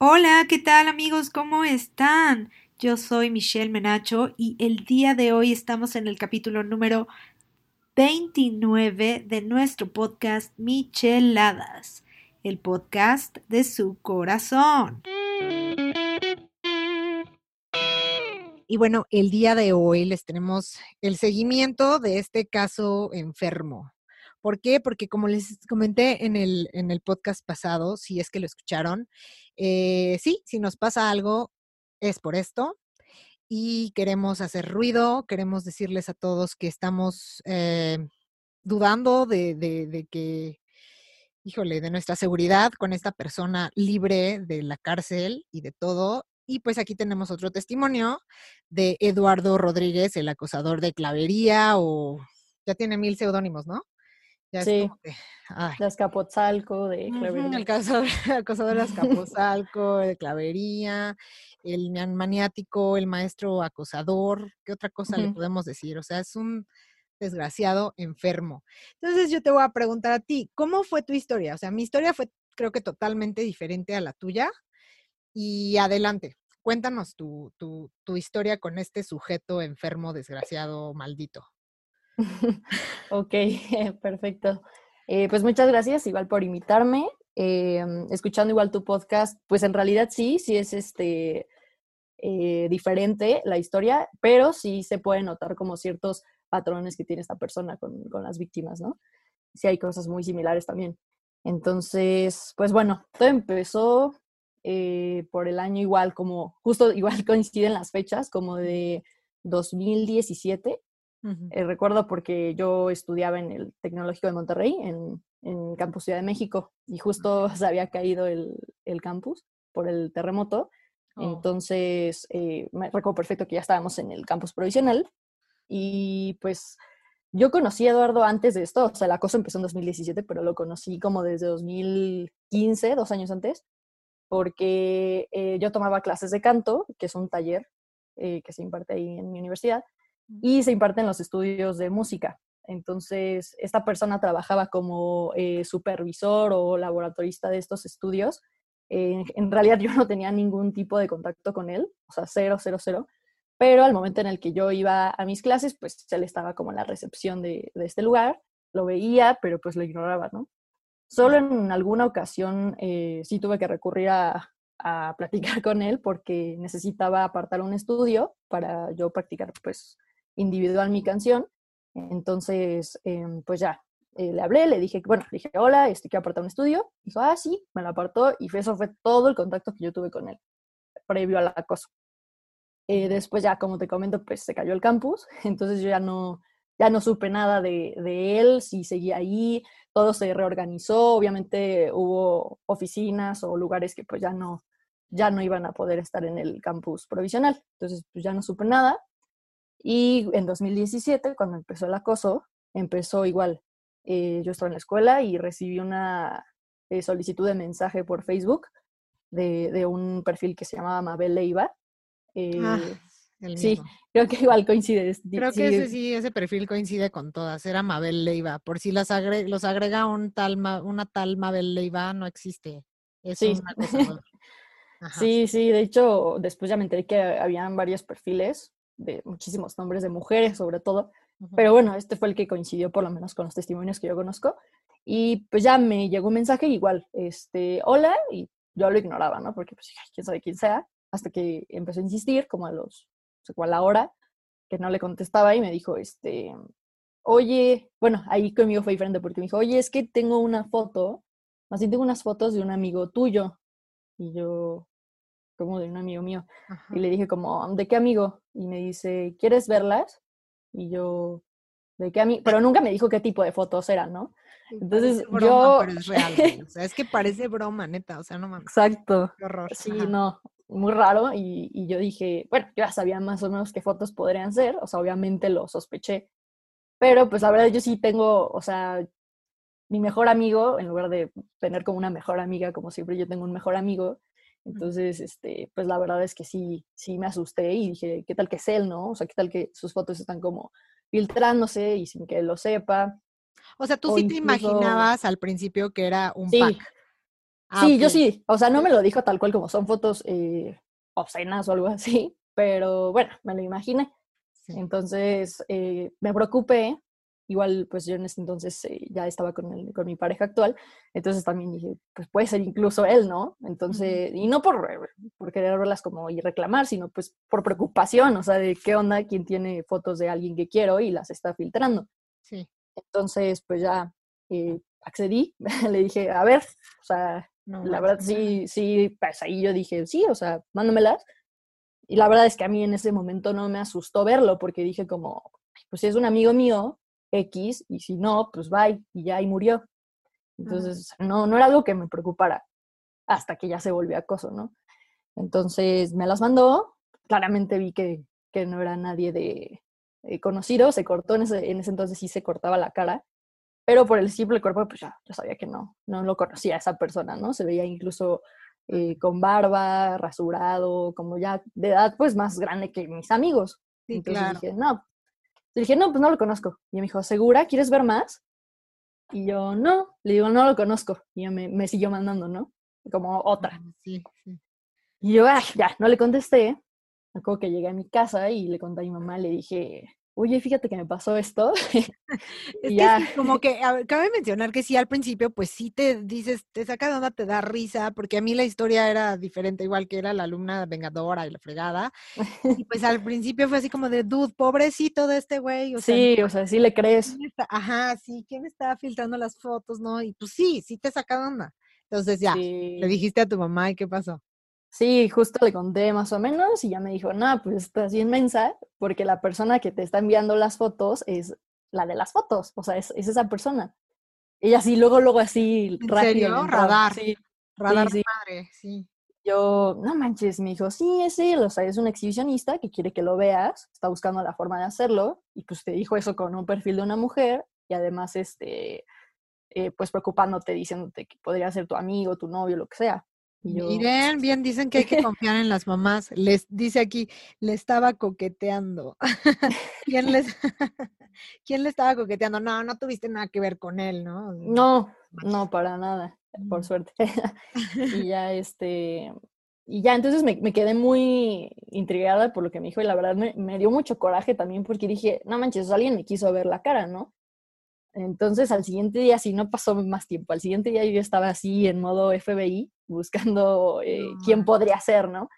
Hola, ¿qué tal amigos? ¿Cómo están? Yo soy Michelle Menacho y el día de hoy estamos en el capítulo número 29 de nuestro podcast Micheladas, el podcast de su corazón. Y bueno, el día de hoy les tenemos el seguimiento de este caso enfermo. ¿Por qué? Porque como les comenté en el, en el podcast pasado, si es que lo escucharon, eh, sí, si nos pasa algo, es por esto. Y queremos hacer ruido, queremos decirles a todos que estamos eh, dudando de, de que, híjole, de nuestra seguridad con esta persona libre de la cárcel y de todo. Y pues aquí tenemos otro testimonio de Eduardo Rodríguez, el acosador de clavería o ya tiene mil seudónimos, ¿no? Sí. de Escapotzalco, de clavería. el acosador de Escapotzalco, de clavería, el maniático, el maestro acosador, ¿qué otra cosa le podemos decir? O sea, es un desgraciado enfermo. Entonces yo te voy a preguntar a ti, ¿cómo fue tu historia? O sea, mi historia fue creo que totalmente diferente a la tuya. Y adelante, cuéntanos tu, tu, tu historia con este sujeto enfermo, desgraciado, maldito. Ok, perfecto. Eh, pues muchas gracias igual por invitarme. Eh, escuchando igual tu podcast, pues en realidad sí, sí es este eh, diferente la historia, pero sí se puede notar como ciertos patrones que tiene esta persona con, con las víctimas, ¿no? Sí hay cosas muy similares también. Entonces, pues bueno, todo empezó por el año igual, como justo igual coinciden las fechas, como de 2017. Eh, recuerdo porque yo estudiaba en el Tecnológico de Monterrey, en, en Campus Ciudad de México, y justo se había caído el, el campus por el terremoto. Oh. Entonces, eh, me recuerdo perfecto que ya estábamos en el campus provisional. Y pues yo conocí a Eduardo antes de esto, o sea, la cosa empezó en 2017, pero lo conocí como desde 2015, dos años antes, porque eh, yo tomaba clases de canto, que es un taller que se imparte ahí en mi universidad, y se imparten los estudios de música. Entonces, esta persona trabajaba como eh, supervisor o laboratorista de estos estudios. en realidad yo no tenía ningún tipo de contacto con él, o sea, cero, cero, cero. Pero al momento en el que yo iba a mis clases, pues él estaba como en la recepción de, este lugar, lo veía, pero pues lo ignoraba, ¿no? Solo en alguna ocasión eh, sí tuve que recurrir a, a platicar con él porque necesitaba apartar un estudio para yo practicar pues individual mi canción. Entonces, em, pues ya, eh, le hablé, le dije, bueno, le dije, hola, este, quiero apartar un estudio. Dijo, ah, sí, me lo apartó y eso fue todo el contacto que yo tuve con él, previo al acoso. Eh, después ya, como te comento, pues se cayó el campus, entonces yo ya no, ya no supe nada de, de él, si seguía ahí, todo se reorganizó, obviamente hubo oficinas o lugares que pues ya no, ya no iban a poder estar en el campus provisional, entonces pues ya no supe nada y en 2017, cuando empezó el acoso, empezó igual. Eh, yo estaba en la escuela y recibí una eh, solicitud de mensaje por Facebook de, de, un perfil que se llamaba Mabel Leiva. Eh, ah, sí, creo que igual coincide. Creo que ese sí, ese perfil coincide con todas. Era Mabel Leiva. Por si las los agrega un tal, una tal Mabel Leiva, no existe. Es sí. sí, sí. De hecho, después ya me enteré que habían varios perfiles de muchísimos nombres de mujeres sobre todo, pero bueno, este fue el que coincidió por lo menos con los testimonios que yo conozco. Y pues ya me llegó un mensaje igual, este, hola, y yo lo ignoraba, ¿no? Porque pues quién sabe quién sea, hasta que empezó a insistir, como a los, no sé cuál la hora, que no le contestaba y me dijo, este, oye, bueno, ahí conmigo fue diferente porque me dijo, oye, es que tengo una foto, más bien tengo unas fotos de un amigo tuyo. Y yo, como de un amigo mío. Y le dije como, ¿de qué amigo? Y me dice, ¿quieres verlas? Y yo, ¿de qué amigo? Pero nunca me dijo qué tipo de fotos eran, ¿no? Entonces yo... Pero es real, o sea, es que parece broma, neta, o sea, no mames. Exacto. Qué horror. Sí, no, muy raro. Y, y, yo dije, bueno, yo ya sabía más o menos qué fotos podrían ser, o sea, obviamente lo sospeché. Pero pues la verdad yo sí tengo, o sea, mi mejor amigo, en lugar de tener como una mejor amiga, como siempre yo tengo un mejor amigo, entonces, este, pues la verdad es que sí, sí me asusté y dije, ¿qué tal que es él, no? O sea, ¿qué tal que sus fotos están como filtrándose y sin que él lo sepa? O sea, tú sí te imaginabas al principio que era un pack. Ah, sí, yo sí. O sea, no me lo dijo tal cual como son fotos eh, obscenas o algo así, pero bueno, me lo imaginé. Entonces eh, me preocupé. Igual, pues yo en ese entonces eh, ya estaba con, con mi pareja actual, entonces también dije, pues puede ser incluso él, ¿no? Entonces, y no por, por querer verlas como y reclamar, sino pues por preocupación, o sea, de qué onda, quién tiene fotos de alguien que quiero y las está filtrando. Sí. Entonces, pues ya accedí, le dije, a ver, o sea, la verdad sí, sí, pues ahí yo dije, sí, o sea, mándamelas. Y la verdad es que a mí en ese momento no me asustó verlo porque dije como, pues si es un amigo mío, X, y si no, pues bye, y ya ahí murió. Entonces, no, no era algo que me preocupara hasta que ya se volvió acoso, ¿no? Entonces me las mandó, claramente vi que, que no era nadie de eh, conocido, se cortó, en ese, en ese entonces sí se cortaba la cara, pero por el simple cuerpo, pues ya, yo sabía que no, no lo conocía a esa persona, ¿no? Se veía incluso eh, con barba, rasurado, como ya de edad, pues más grande que mis amigos. Entonces dije, no. Dije, no, pues no lo conozco. Y me dijo, ¿segura? ¿Quieres ver más? Y yo, no. Le digo, no lo conozco. Y ya me, me siguió mandando, ¿no? Como otra. Sí, sí. Y yo, ay, ya, no le contesté. Me acuerdo que llegué a mi casa y le conté a mi mamá, le dije, oye, fíjate que me pasó esto. es ya. como que cabe mencionar que sí, al principio, pues sí te dices, te saca de onda, te da risa, porque a mí la historia era diferente, igual que era la alumna vengadora y la fregada. Y pues al principio fue así como de, dude, pobrecito de este güey. O sí, o sea, sí le crees. Ajá, sí, ¿quién estaba filtrando las fotos? No, y pues sí, sí te saca de onda. Entonces ya, le dijiste a tu mamá y qué pasó. Sí, justo le conté más o menos y ya me dijo, no, pues estás inmensa porque la persona que te está enviando las fotos es la de las fotos, o sea, es, esa persona. Ella sí, luego, luego así, ¿En Serio? Radar. Sí. Radar sí, madre, sí. Yo, no manches, me dijo, sí, es él, o sea, es un exhibicionista que quiere que lo veas, está buscando la forma de hacerlo, y pues te dijo eso con un perfil de una mujer, y además, este, eh, pues preocupándote, diciéndote que podría ser tu amigo, tu novio, lo que sea. Miren, bien dicen que hay que confiar en las mamás. Les dice aquí, le estaba coqueteando. ¿Quién les ¿Quién le estaba coqueteando? No, no tuviste nada que ver con él, ¿no? No, no, para nada, por mm. suerte. y ya este, y ya entonces me, me, quedé muy intrigada por lo que me dijo y la verdad me, me dio mucho coraje también porque dije, no manches, alguien me quiso ver la cara, ¿no? Entonces al siguiente día, si no pasó más tiempo, al siguiente día yo estaba así en modo FBI buscando eh, quién podría ser, ¿no?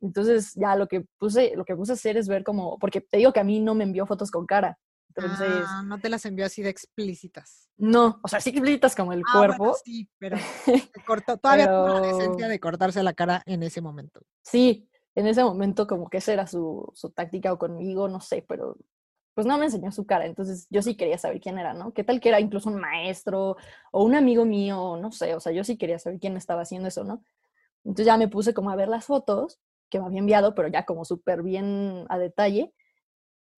Entonces ya lo que puse, lo que puse a hacer es ver como, porque te digo que a mí no me envió fotos con cara. Entonces, ah, no te las envió así de explícitas. No, o sea, sí explícitas como el ah, cuerpo. sí, pero cortó, todavía pero... la esencia de cortarse la cara en ese momento. Sí, en ese momento como que esa era su, su táctica o conmigo, no sé, pero pues no me enseñó su cara, entonces yo sí quería saber quién era, ¿no? ¿Qué tal que era incluso un maestro o un amigo mío, no sé, o sea, yo sí quería saber quién estaba haciendo eso, ¿no? Entonces ya me puse como a ver las fotos que me había enviado, pero ya como súper bien a detalle,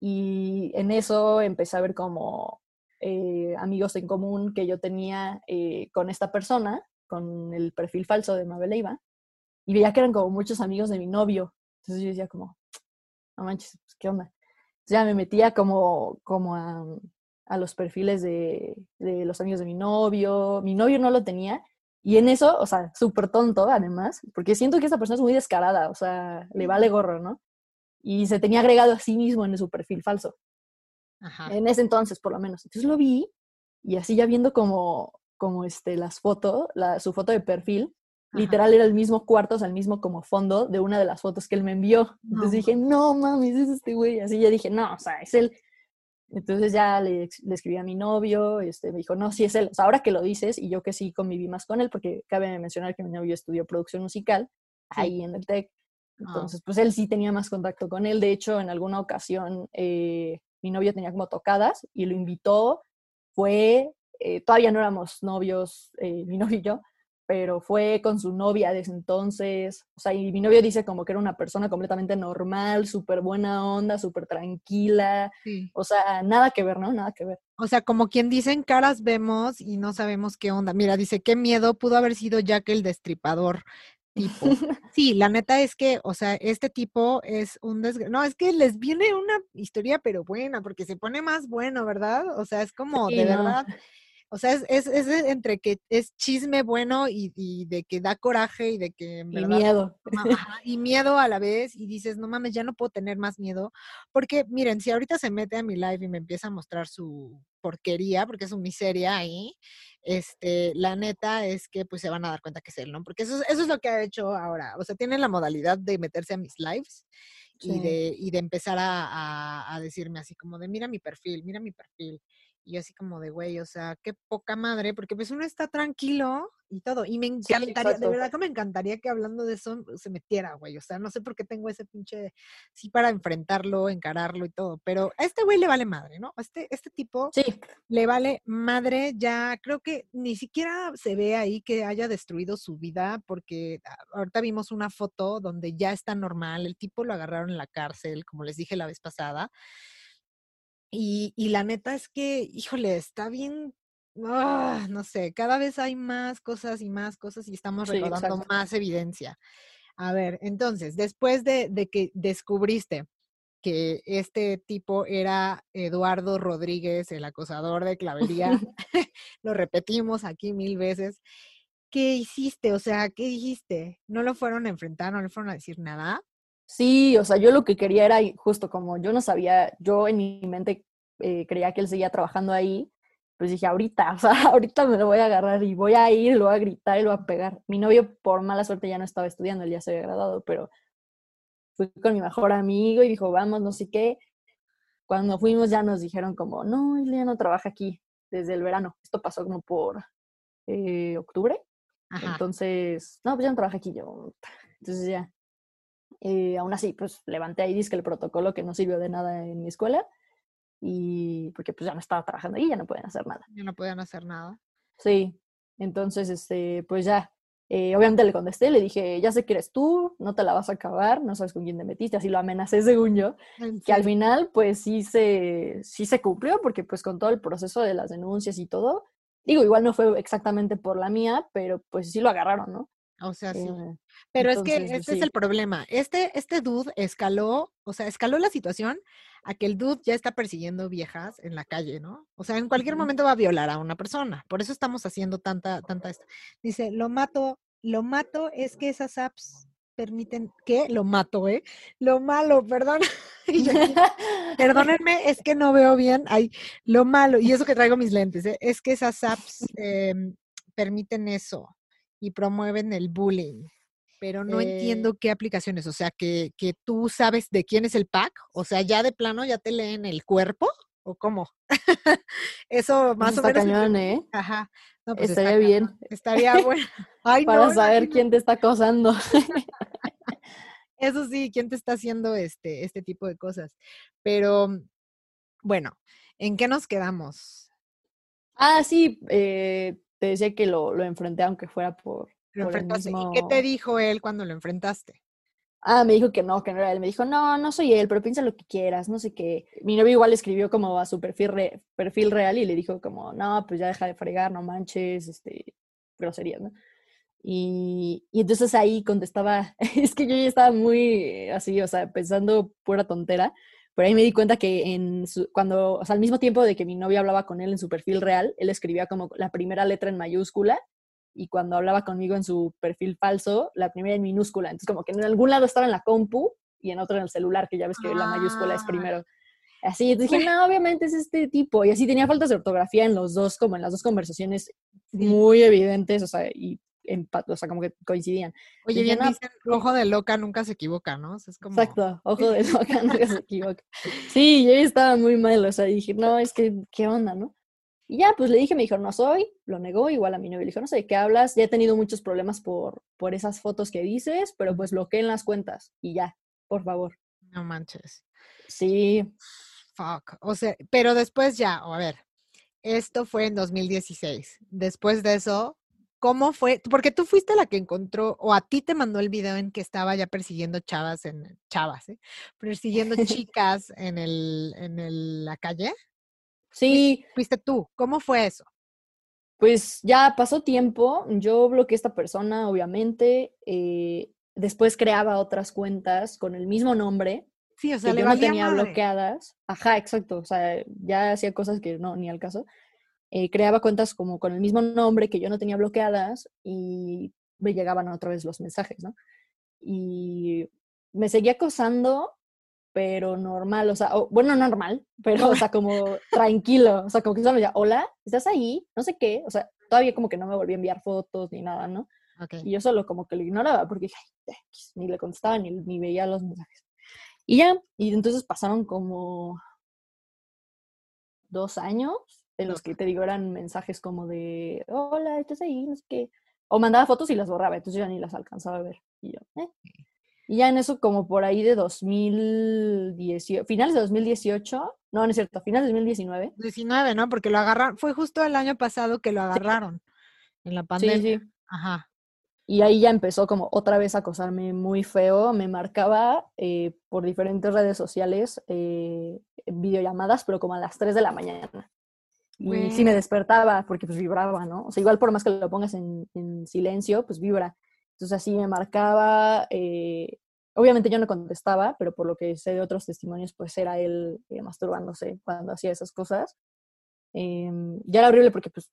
y en eso empecé a ver como eh, amigos en común que yo tenía eh, con esta persona, con el perfil falso de Mabel Leiva, y veía que eran como muchos amigos de mi novio, entonces yo decía como, no manches, pues, ¿qué onda? Ya me metía como, como a, a los perfiles de, de, los amigos de mi novio. Mi novio no lo tenía. Y en eso, o sea, súper tonto además, porque siento que esta persona es muy descarada, o sea, le vale gorro, ¿no? Y se tenía agregado a sí mismo en su perfil falso. Ajá. En ese entonces, por lo menos. Entonces lo vi y así ya viendo como, como este, las fotos, la, su foto de perfil, Literal era el mismo cuarto, o sea, el mismo como fondo de una de las fotos que él me envió. Entonces dije, no mames, es este güey. Así ya dije, no, o sea, es él. Entonces ya le, le, escribí a mi novio, este, me dijo, no, sí es él. O sea, ahora que lo dices, y yo que sí conviví más con él, porque cabe mencionar que mi novio estudió producción musical ahí en el TEC. Ah. Entonces, pues él sí tenía más contacto con él. De hecho, en alguna ocasión, eh, mi novio tenía como tocadas y lo invitó. Fue, eh, todavía no éramos novios, eh, mi novio y yo, pero fue con su novia desde entonces. O sea, y mi novio dice como que era una persona completamente normal, súper buena onda, súper tranquila. O sea, nada que ver, ¿no? Nada que ver. O sea, como quien dicen, caras vemos y no sabemos qué onda. Mira, dice, qué miedo pudo haber sido Jack el destripador. Tipo. Sí, la neta es que, o sea, este tipo es un No, es que les viene una historia, pero buena, porque se pone más bueno, ¿verdad? O sea, es como, de verdad O sea, es, es, es entre que es chisme bueno y, y, de que da coraje y de que... y miedo. y miedo a la vez y dices, no mames, ya no puedo tener más miedo. Porque miren, si ahorita se mete a mi live y me empieza a mostrar su porquería, porque es su miseria ahí, este, la neta es que pues se van a dar cuenta que es él, ¿no? Porque eso, eso es lo que ha hecho ahora. O sea, tiene la modalidad de meterse a mis lives y, de, y de empezar a, a, a, decirme así como de, mira mi perfil, mira mi perfil. Y así como de, güey, o sea, qué poca madre, porque pues uno está tranquilo y todo. Y me encantaría, sí, de verdad que me encantaría que hablando de eso se metiera, güey. O sea, no sé por qué tengo ese pinche, sí, para enfrentarlo, encararlo y todo. Pero a este güey le vale madre, ¿no? A este, este tipo sí. le vale madre. Ya creo que ni siquiera se ve ahí que haya destruido su vida, porque ahorita vimos una foto donde ya está normal. El tipo lo agarraron en la cárcel, como les dije la vez pasada. Y, y, la neta es que, híjole, está bien, oh, no sé, cada vez hay más cosas y más cosas y estamos recordando más evidencia. A ver, entonces, después de, de que descubriste que este tipo era Eduardo Rodríguez, el acosador de clavería, lo repetimos aquí mil veces, ¿qué hiciste? O sea, ¿qué dijiste? ¿No lo fueron a enfrentar? ¿No le fueron a decir nada? Sí, o sea, yo lo que quería era, justo como yo no sabía, yo en mi mente eh, creía que él seguía trabajando ahí, pues dije, ahorita, o sea, ahorita me lo voy a agarrar y voy a ir, lo voy a gritar y lo voy a pegar. Mi novio, por mala suerte, ya no estaba estudiando, él ya se había graduado, pero fui con mi mejor amigo y dijo, vamos, no sé qué. Cuando fuimos ya nos dijeron como, no, él ya no trabaja aquí desde el verano. Esto pasó como por eh, octubre. Ajá. Entonces, no, pues ya no trabaja aquí yo. Entonces ya, eh, aún así, pues levanté ahí, dice que el protocolo que no sirvió de nada en mi escuela y porque pues ya no estaba trabajando ahí, ya no pueden hacer nada. Ya no podían hacer nada. Sí, entonces, este, pues ya, eh, obviamente le contesté, le dije, ya sé que eres tú, no te la vas a acabar, no sabes con quién te metiste, así lo amenacé según yo, ¿En que al final pues sí se, sí se cumplió porque pues con todo el proceso de las denuncias y todo, digo, igual no fue exactamente por la mía, pero pues sí lo agarraron, ¿no? O sea, sí. Pero es que este es el problema. Este, este dude escaló, o sea, escaló la situación a que el dude ya está persiguiendo viejas en la calle, ¿no? O sea, en cualquier momento va a violar a una persona. Por eso estamos haciendo tanta, tanta esta. Dice, lo mato, lo mato es que esas apps permiten, ¿qué? Lo mato, ¿eh? Lo malo, perdón. Perdónenme, es que no veo bien. Ay, lo malo, y eso que traigo mis lentes, ¿eh? es que esas apps em, permiten eso y promueven el bullying. Pero no Eh, entiendo qué aplicaciones, o sea, que, que tú sabes de quién es el pack, o sea, ya de plano ya te leen el cuerpo, o cómo. Eso eso más o menos. cañón, ¿eh? Ajá. No, pues está Estaría bien. Estaría bueno. Ay, para no, saber quién te está acosando. Eso sí, quién te está haciendo este, este tipo de cosas. Pero, bueno, ¿en qué nos quedamos? Ah, sí, eh, te decía que lo, lo enfrenté aunque fuera por, Lo por el. ¿Y qué te dijo él cuando lo enfrentaste? Ah, me dijo que no, que no era él. Me dijo, no, no soy él, pero piensa lo que quieras, no sé qué. Mi novio igual escribió como a su perfil, re- perfil real y le dijo como, no, pues ya deja de fregar, no manches, este, groserías, ¿no? Y, y entonces ahí contestaba, es que yo ya estaba muy así, o sea, pensando pura tontera, pero ahí me di cuenta que en su, cuando, o sea, al mismo tiempo de que mi novio hablaba con él en su perfil real, él escribía como la primera letra en mayúscula y cuando hablaba conmigo en su perfil falso, la primera en minúscula. Entonces, como que en algún lado estaba en la compu y en otro en el celular, que ya ves que la mayúscula es Ah, primero. Así, entonces dije, no, obviamente es este tipo. Y así tenía faltas de ortografía en los dos, como en las dos conversaciones muy evidentes, o sea, y empa- o sea, como que coincidían. Oye, bien dicen, ojo de loca nunca se equivoca, ¿no? O sea, es como, exacto, ojo de loca, nunca se equivoca. Sí, yo estaba muy mal, o sea, dije, no, es que, ¿qué onda, no? Y ya, pues le dije, me dijo, no soy, lo negó, igual a mi novio le dijo, no sé de qué hablas, ya he tenido muchos problemas por, por esas fotos que dices, pero pues bloqueen las cuentas y ya, por favor. no manches. Sí, Fuck. O sea, pero después ya, o a ver, esto fue en 2016. Después de eso, ¿cómo fue? Porque tú fuiste la que encontró, o a ti te mandó el video en que estaba ya persiguiendo chavas en, chavas, ¿eh? Persiguiendo chicas en el, en el- la calle. Sí, fuiste tú. ¿Cómo fue eso? pues ya pasó tiempo, yo bloqueé a esta persona, obviamente, eh, después creaba otras cuentas con el mismo nombre Sí, o sea, que le yo no tenía madre. bloqueadas. Ajá, exacto, o sea, ya hacía cosas que no, ni al caso. Eh, creaba cuentas como con el mismo nombre que yo no tenía bloqueadas y me llegaban otra vez los mensajes, ¿no? Y me seguía acosando, pero normal, o sea, bueno, normal, pero, o sea, como tranquilo, o sea, como que solo decía, hola, ¿estás ahí? No sé qué, o sea, todavía como que no me volví a enviar fotos ni nada, ¿no? Y yo solo como que lo ignoraba porque dije, ni le contestaba ni, ni veía los mensajes. Y ya, y entonces pasaron como dos años en los que te digo eran mensajes como de, hola, estás ahí, no sé qué. O mandaba fotos y las borraba, entonces ya ni las alcanzaba a ver. Y yo, ¿eh? Y ya en eso como por ahí de 2018, finales de 2018, no, no es cierto, finales de 2019. 19, ¿no? Porque lo agarraron, fue justo el año pasado que lo agarraron en la pandemia. Sí, sí. Ajá. Y ahí ya empezó como otra vez a acosarme muy feo. Me marcaba eh, por diferentes redes sociales eh, videollamadas, pero como a las 3 de la mañana. Y sí me despertaba porque pues vibraba, ¿no? O sea, igual por más que lo pongas en, silencio, pues vibra. Entonces así me marcaba. Eh, obviamente yo no contestaba, pero por lo que sé de otros testimonios, pues era él eh, masturbándose cuando hacía esas cosas. Em, ya era horrible porque, pues,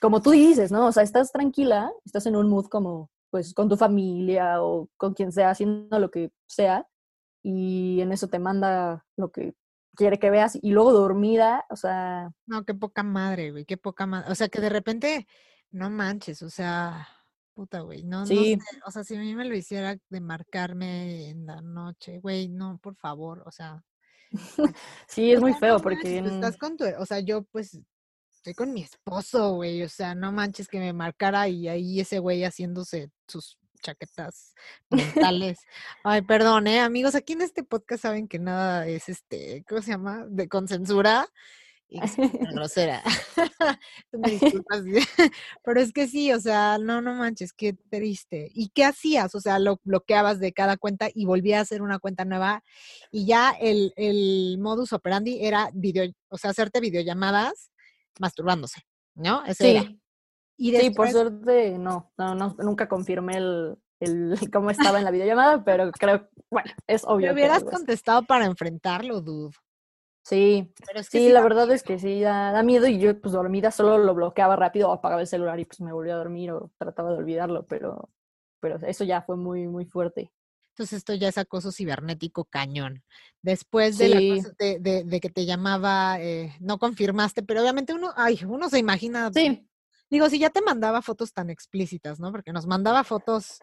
como tú dices, ¿no? O sea, estás tranquila, estás en un mood como, pues, con tu familia o con quien sea, haciendo lo que sea, y en eso te manda lo que quiere que veas y luego dormida, o sea... No, qué poca madre, güey, qué poca madre. O sea, que de repente, no manches, o sea, puta, güey, no, sí. o sea, si a mí me lo hiciera de marcarme en la noche, güey, no, por favor, o sea... sí, es muy feo porque... estás con tu, o sea, yo pues estoy con mi esposo, güey, o sea, no manches que me marcara y ahí ese güey haciéndose sus chaquetas mentales. Ay, perdón, ¿eh? Amigos, aquí en este podcast saben que nada es, este, ¿cómo se llama? De con censura y grosera. me disculpas. Pero es que sí, o sea, no, no manches, qué triste. ¿Y qué hacías? O sea, lo bloqueabas de cada cuenta y volvías a hacer una cuenta nueva y ya el, el modus operandi era video, o sea, hacerte videollamadas masturbándose, ¿no? Ese sí. Sí, por suerte no, no, nunca confirmé el, el, cómo estaba en la videollamada, pero creo, bueno, es obvio. Me hubieras contestado para enfrentarlo, dude. Sí, pero sí, la verdad es que sí, da, miedo y yo pues dormida solo lo bloqueaba rápido o apagaba el celular y pues me volvía a dormir o trataba de olvidarlo, pero, pero eso ya fue muy, muy fuerte. Entonces esto ya es acoso cibernético cañón. Después de, la de, que te llamaba, eh, no confirmaste, pero obviamente uno, ay, uno se imagina sí. Digo, si ya te mandaba fotos tan explícitas, ¿no? Porque nos mandaba fotos,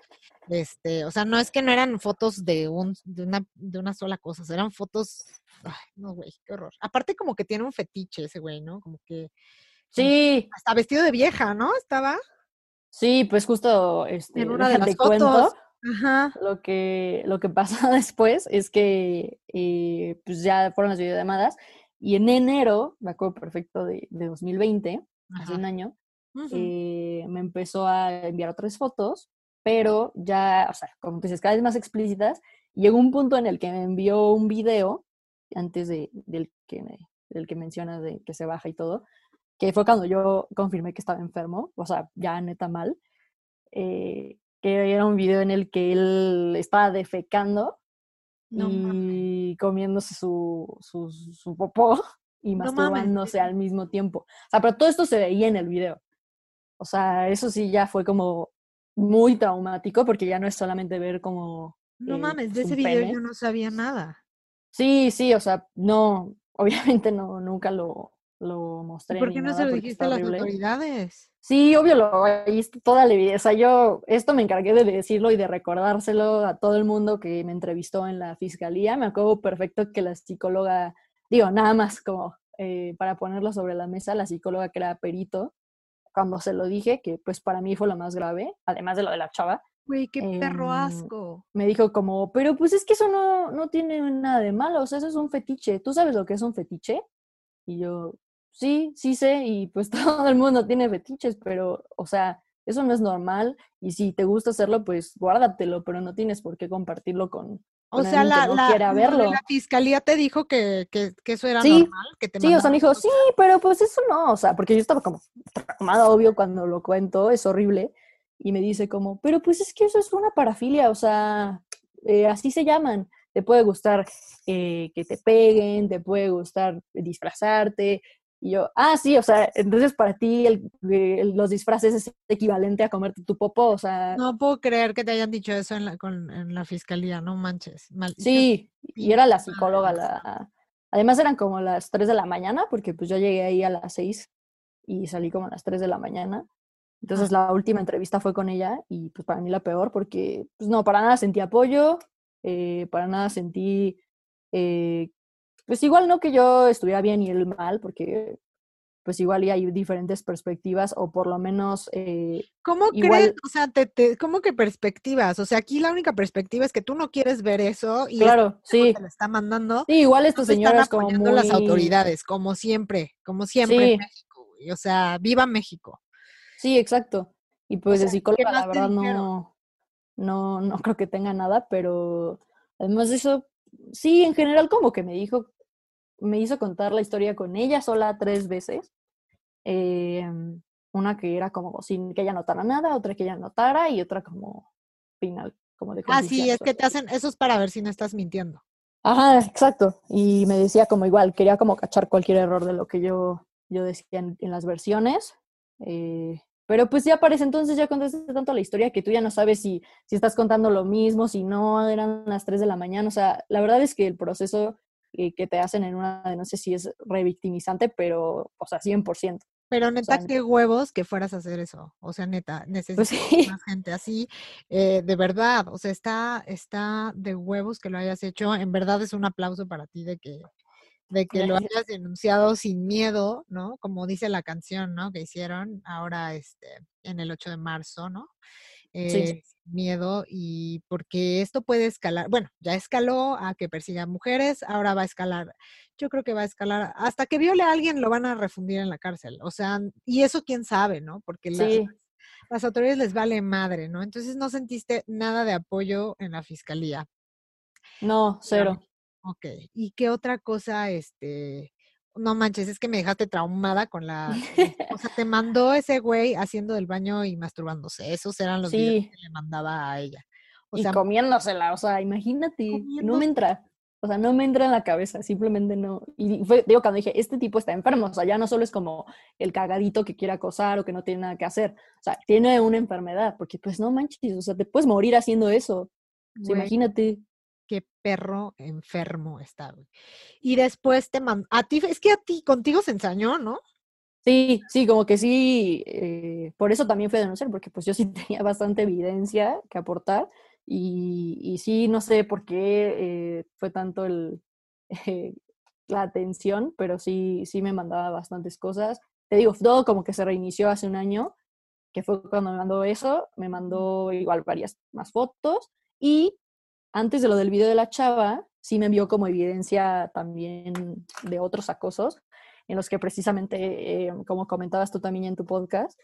este, o sea, no es que no eran fotos de un, de una, de una sola cosa, eran fotos, ay, no, güey, qué horror. Aparte como que tiene un fetiche ese güey, ¿no? Como que Sí. Hasta vestido de vieja, ¿no? Estaba. Sí, pues justo este, en una de las fotos. Ajá. Lo que, lo que pasa después es que eh, pues ya fueron las videollamadas y en enero, me acuerdo perfecto de, de 2020, hace un año, eh, me empezó a enviar otras fotos, pero ya, o sea, como que se cada vez más explícitas. Llegó un punto en el que me envió un video, antes de, del, que del que mencionas de que se baja y todo, que fue cuando yo confirmé que estaba enfermo, o sea, ya neta mal, eh, que era un video en el que él estaba defecando y comiéndose su, su, su popó y masturbándose al mismo tiempo. O sea, pero todo esto se veía en el video. O sea, eso sí ya fue como muy traumático porque ya no es solamente ver como... No eh, mames, de ese video yo no sabía nada. Sí, sí, o sea, no, obviamente no, nunca lo, lo mostré. ¿Por qué no se lo dijiste a las autoridades? Sí, obvio, lo ahí toda la evidencia. O sea, yo esto me encargué de decirlo y de recordárselo a todo el mundo que me entrevistó en la fiscalía. Me acuerdo perfecto que la psicóloga, digo, nada más como eh, para ponerlo sobre la mesa, la psicóloga que era perito, cuando se lo dije, que pues para mí fue lo más grave, además de lo de la chava. Güey, qué perro em, asco. Me dijo como, pero pues es que eso no, no tiene nada de malo, o sea, eso es un fetiche. ¿Tú sabes lo que es un fetiche? Y yo, sí, sí sé, y pues todo el mundo tiene fetiches, pero, o sea, eso no es normal, y si te gusta hacerlo, pues guárdatelo, pero no tienes por qué compartirlo con, o sea, la, la, verlo. la, fiscalía te dijo que, que, que eso era normal, que te Sí, o sea, me dijo, sí, pero pues eso no, o sea, porque yo estaba como traumada, obvio, cuando lo cuento, es horrible, y me dice como, pero pues es que eso es una parafilia, o sea, eh, así se llaman, te puede gustar eh, que te peguen, te puede gustar disfrazarte, Y yo, ah, sí, o sea, entonces para ti el, los disfraces es equivalente a comerte tu popo, o sea... No puedo creer que te hayan dicho eso en la, con, en la fiscalía, no manches. sí, y era la psicóloga, la... Además eran como las 3 de la mañana, porque pues yo llegué ahí a las 6 y salí como a las 3 de la mañana. Entonces la última entrevista fue con ella y pues para mí la peor porque pues no, para nada sentí apoyo, eh, para nada sentí eh, pues igual no que yo estuviera bien y él mal, porque pues igual y hay diferentes perspectivas o por lo menos... Eh, ¿Cómo crees? O sea, te, ¿cómo que perspectivas? O sea, aquí la única perspectiva es que tú no quieres ver eso y claro, sí. te lo está mandando. Sí, igual estos señores como muy... las autoridades, como siempre, como siempre en México. O sea, viva México. Sí, exacto. Y pues de psicóloga la verdad no, no, no creo que tenga nada, pero además de eso, sí, en general como que me dijo, me hizo contar la historia con ella sola tres veces. Em, una que era como sin que ella notara nada, otra que ella notara y otra como final, como de Ah, sí, es que te hacen, eso es para ver si no estás mintiendo. Ajá, exacto. Y me decía como igual, quería como cachar cualquier error de lo que yo, yo decía en, las versiones. Eh, pero pues ya parece entonces ya contaste tanto la historia que tú ya no sabes si, si estás contando lo mismo, si no, eran las 3 de la mañana. O sea, la verdad es que el proceso que te hacen en una de no sé si es revictimizante, pero, o sea, 100%. Pero neta, qué huevos que fueras a hacer eso. O sea, neta, pues necesitas más gente así. Eh, de verdad, o sea, está, está de huevos que lo hayas hecho. En verdad es un aplauso para ti de que, de que lo hayas denunciado sin miedo, ¿no? Como dice la canción, ¿no? Que hicieron ahora este, en el 8 de marzo, ¿no? Eh, miedo y porque esto puede escalar, bueno, ya escaló a que persiga mujeres, ahora va a escalar, yo creo que va a escalar, hasta que viole a alguien lo van a refundir en la cárcel, o sea, y eso quién sabe, ¿no? Porque las autoridades les vale madre, ¿no? Entonces no sentiste nada de apoyo en la fiscalía. No, cero. Ok, ¿y qué otra cosa, este, no manches, es que me dejaste traumada con la... o sea, te mandó ese güey haciendo el baño y masturbándose. Esos eran los videos que le mandaba a ella. O y comiéndosela, o sea, imagínate, no me entra. O sea, no me entra en la cabeza, simplemente no. Y fue, digo, cuando dije, este tipo está enfermo, o sea, ya no solo es como el cagadito que quiere acosar o que no tiene nada que hacer, o sea, tiene una enfermedad, porque pues no manches, o sea, te puedes morir haciendo eso. imagínate qué perro enfermo está, Y después te mandó, a ti, es que a ti, contigo se ensañó, ¿no? Sí, sí, como que sí, eh, por eso también fue a denunciar, porque pues yo sí tenía bastante evidencia que aportar y, y sí, no sé por qué eh, fue tanto el, eh, la atención, pero sí, sí me mandaba bastantes cosas. Te digo, todo como que se reinició hace un año, que fue cuando me mandó eso, me mandó igual varias más fotos y antes de lo del video de la chava, sí me envió como evidencia también de otros acosos, en los que precisamente, eh, como comentabas tú también en tu podcast,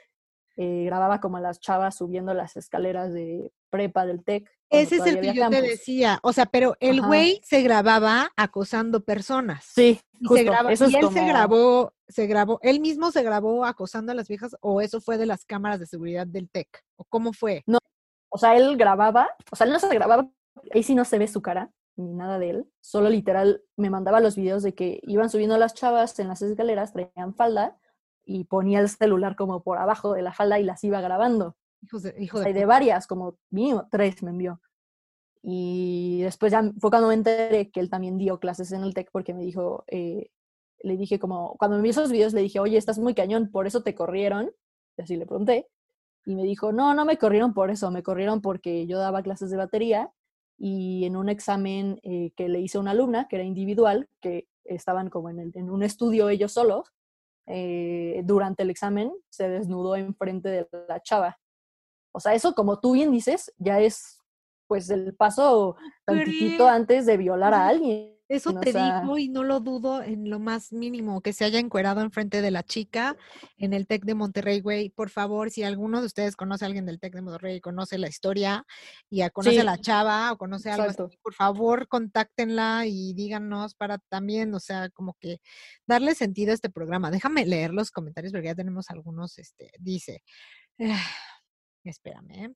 eh, grababa como las chavas subiendo las escaleras de prepa del TEC. Ese es el que yo te decía, o sea, pero el güey se grababa acosando personas. Sí, y, se graba, eso y él se grabó, se grabó, él mismo se grabó acosando a las viejas o eso fue de las cámaras de seguridad del TEC, o cómo fue. No, o sea, él grababa, o sea, él no se grababa ahí sí no se ve su cara ni nada de él, solo literal me mandaba los videos de que iban subiendo las chavas en las escaleras, traían falda y ponía el celular como por abajo de la falda y las iba grabando. Hijos de, hijo de, de varias, como mío, tres me envió. Y después ya fue cuando me enteré que él también dio clases en el TEC porque me dijo, eh, le dije como, cuando me envió esos videos le dije, oye, estás muy cañón, por eso te corrieron. Y así le pregunté. Y me dijo, no, no me corrieron por eso, me corrieron porque yo daba clases de batería y en un examen eh, que le hice a una alumna, que era individual, que estaban como en, en un estudio ellos solos, eh, durante el examen se desnudó enfrente de la chava. O sea, eso como tú bien dices, ya es pues el paso tantito antes de violar a alguien. Eso te dijo y no lo dudo en lo más mínimo, que se haya encuerado enfrente de la chica en el TEC de Monterrey, güey. Por favor, si alguno de ustedes conoce a alguien del TEC de Monterrey, conoce la historia y conoce a la chava o conoce a algo por favor, contáctenla y díganos para también, o sea, como que darle sentido a este programa. Déjame leer los comentarios porque ya tenemos algunos, este, dice, espérame,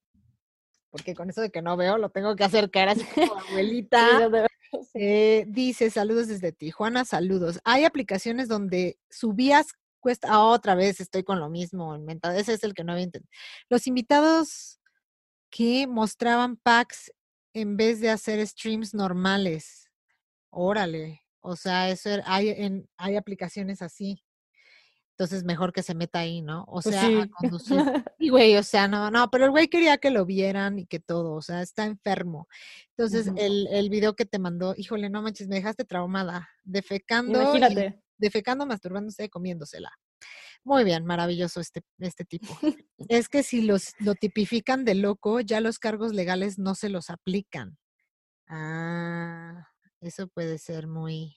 porque con eso de que no veo, lo tengo que acercar así como abuelita. Eh, dice, saludos desde Tijuana, saludos. Hay aplicaciones donde subías cuesta, ah, otra vez estoy con lo mismo, ese es el que no había. Los invitados que mostraban packs en vez de hacer streams normales. Órale, o sea, eso hay, en, hay aplicaciones así. Entonces, mejor que se meta ahí, ¿no? O Pues sea, sí. a conducir. Y güey, o sea, no, no, pero el güey quería que lo vieran y que todo, o sea, está enfermo. Entonces, el, el video que te mandó, híjole, no manches, me dejaste traumada, defecando, y- Imagínate. defecando, masturbándose, comiéndosela. Muy bien, maravilloso este, este tipo. es que si los, lo tipifican de loco, ya los cargos legales no se los aplican. Ah, eso puede ser muy,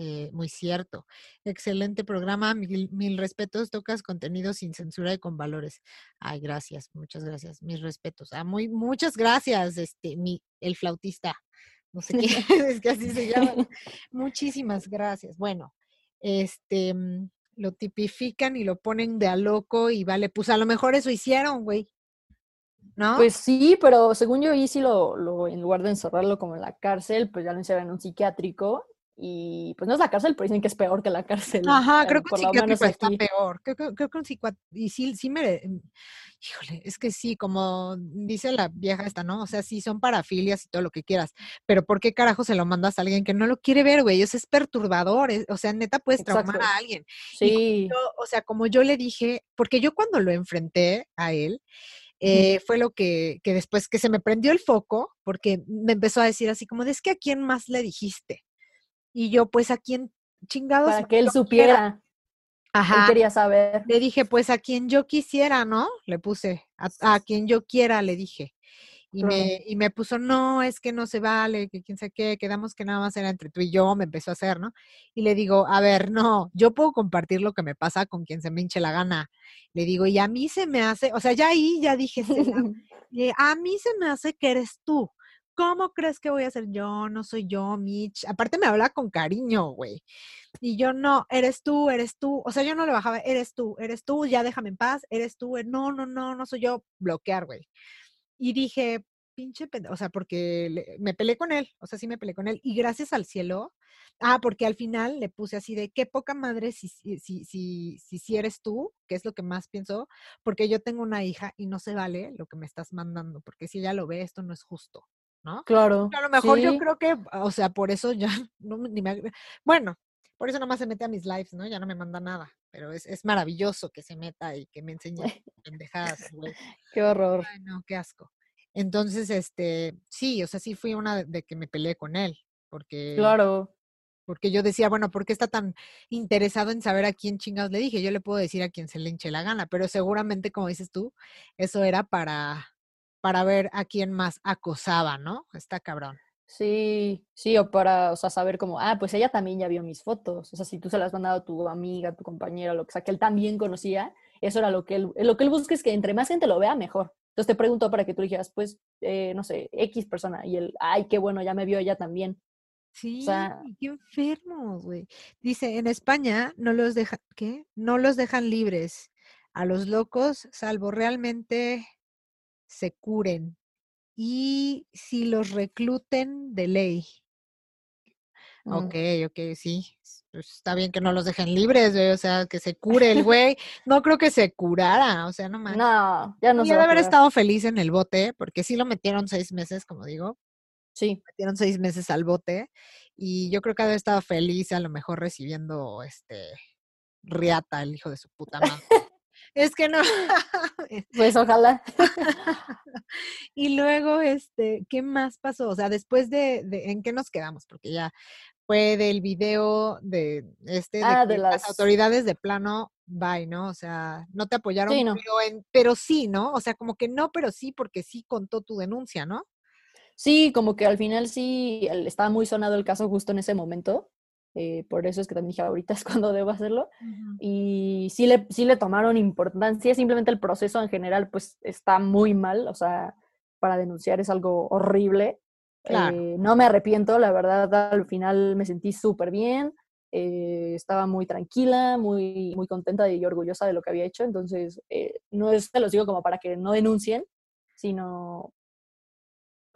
eh, muy cierto. Excelente programa, mil, mil respetos, tocas contenido sin censura y con valores. Ay, gracias, muchas gracias, mis respetos. Ah, muy, muchas gracias, este, mi, el flautista. No sé qué, es que así se llama. Muchísimas gracias. Bueno, este, mm, lo tipifican y lo ponen de a loco y vale, pues a lo mejor eso hicieron, güey. ¿No? Pues sí, pero según yo, ahí sí lo, lo, en lugar de encerrarlo como en la cárcel, pues ya lo encierran en un psiquiátrico. Y pues no es la cárcel, pero dicen que es peor que la cárcel. Ajá, creo que un psiquiátrico está aquí. peor. Creo, que- creo que un psiquiátrico, y sí, sí me, mm, híjole, es que sí, como dice la vieja esta, ¿no? O sea, sí son parafilias y todo lo que quieras, pero ¿por qué carajo se lo mandas a alguien que no lo quiere ver, güey? Eso es perturbador, es- o sea, neta puedes traumar Exacto. a alguien. Sí, Yo, o sea, como yo le dije, porque yo cuando lo enfrenté a él, eh, fue lo que, que después que se me prendió el foco, porque me empezó a decir así como, de, es que a quién más le dijiste. Y yo, pues a quién chingados. para que él yo quiera". supiera. Él Ajá. quería saber. Le dije, pues a quien yo quisiera, ¿no? Le puse, a, a quien yo quiera, le dije. Y me, y me puso, no, es que no se vale, que quién sabe qué, quedamos que nada más era entre tú y yo, me empezó a hacer, ¿no? Y le digo, a ver, no, yo puedo compartir lo que me pasa con quien se me hinche la gana. Le digo, y a mí se me hace, o sea, ya ahí ya dije, "Se la- y a mí se me hace que eres tú. ¿Cómo crees que voy a ser yo? No soy yo, Mitch. Aparte me habla con cariño, güey. Y yo no, eres tú, eres tú. O sea, yo no le bajaba, eres tú, eres tú, ya déjame en paz, eres tú. eh, No, no, no, no soy yo. Bloquear, güey. Y dije, pinche pendejo, o sea, porque me peleé con él, o sea, sí me peleé con él. Y gracias al cielo, ah, porque al final le puse así de, qué poca madre si, si, si, si, si eres tú, que es lo que más pienso, porque yo tengo una hija y no se vale lo que me estás mandando, porque si ella lo ve, esto no es justo, ¿no? Claro. A lo mejor yo creo que, o sea, por eso ya, no, me- ni me, bueno, por eso nomás se mete a mis lives, ¿no? Ya no me manda nada, pero es, es maravilloso que se meta y que me enseñe pendejadas, güey. Qué horror. Ay, no, qué asco. Entonces, este, sí, o sea, sí fui una de, de que me peleé con él, porque, Claro. porque yo decía, bueno, ¿por qué está tan interesado en saber a quién chingados le dije? Yo le puedo decir a quien se le hinche la gana, pero seguramente, como dices tú, eso era para, para ver a quién más acosaba, ¿no? Está cabrón. Sí, sí, o para, o sea, saber como, ah, pues ella también ya vio mis fotos. O sea, si tú se las has mandado a tu amiga, tu compañera, lo que sea, que él también conocía, eso era lo que él, lo que él busca es que entre más gente lo vea, mejor. Entonces te pregunto para que tú dijeras, pues, eh, no sé, X persona, y él, ay, qué bueno, ya me vio ella también. Sí, sea- qué enfermos, güey. Dice, en España no los dejan, ¿qué? No los dejan libres a los locos, salvo realmente se curen. Y si los recluten de ley. Mm, Ok, ok, sí. Pues está bien que no los dejen libres, güey. O sea, que se cure el güey. No creo que se curara. O sea, no manches. No, ya no Y ha de haber estado feliz en el bote, porque sí lo metieron seis meses, como digo. Sí, metieron seis meses al bote y yo creo que había estado feliz a lo mejor recibiendo este riata el hijo de su puta madre. Es que no. pues ojalá. y luego, este, ¿qué más pasó? O sea, después de, de- ¿en qué nos quedamos? Porque ya fue del video de este, de Ah, de las las- autoridades de plano, bye, ¿no? O sea, no te apoyaron, Sí, no. pero, en- pero sí, ¿no? O sea, como que no, pero sí, porque sí contó tu denuncia, ¿no? Sí, como que al final sí estaba muy sonado el caso justo en ese momento. Eh, por eso es que también dije, ahorita es cuando debo hacerlo. Y sí le, sí le tomaron importancia, simplemente el proceso en general pues está muy mal, o sea, para denunciar es algo horrible. Claro. Eh, no me arrepiento, la verdad, al final me sentí súper bien, eh, estaba muy tranquila, muy, muy contenta y orgullosa de lo que había hecho, entonces no es, te los digo como para que no denuncien, sino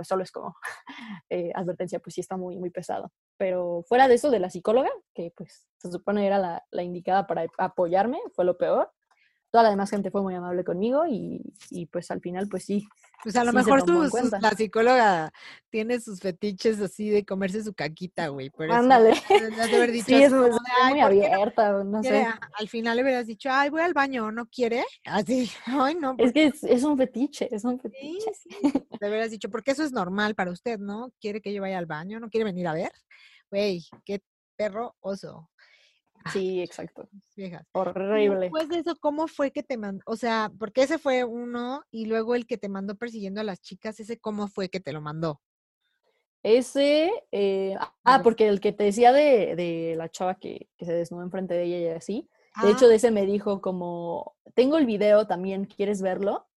pues solo es como eh, advertencia, pues sí está muy, muy pesado. Pero fuera de eso, de la psicóloga, que pues se supone era la, la indicada para apoyarme, fue lo peor toda la demás gente fue muy amable conmigo y, y pues al final pues sí. Pues a lo mejor tú, la psicóloga tiene sus fetiches así de comerse su caquita, güey. Ándale. sí, es, muy abierta, no, sé. Al final le hubieras dicho, ay, voy al baño, ¿no quiere? Así, ay, no. Es que es, un fetiche, es un fetiche. Sí, sí. Le hubieras dicho, porque eso es normal para usted, ¿no? ¿Quiere que yo vaya al baño? ¿No quiere venir a ver? Güey, qué perro oso. Sí, exacto. Viejas. Horrible. Después de eso, ¿cómo fue que te mandó? O sea, porque ese fue uno y luego el que te mandó persiguiendo a las chicas, ese cómo fue que te lo mandó? Ese, eh, ah, porque el que te decía de, de la chava que, que, se desnudó enfrente de ella y así, de hecho de ah. ese me dijo como, tengo el video también, ¿quieres verlo?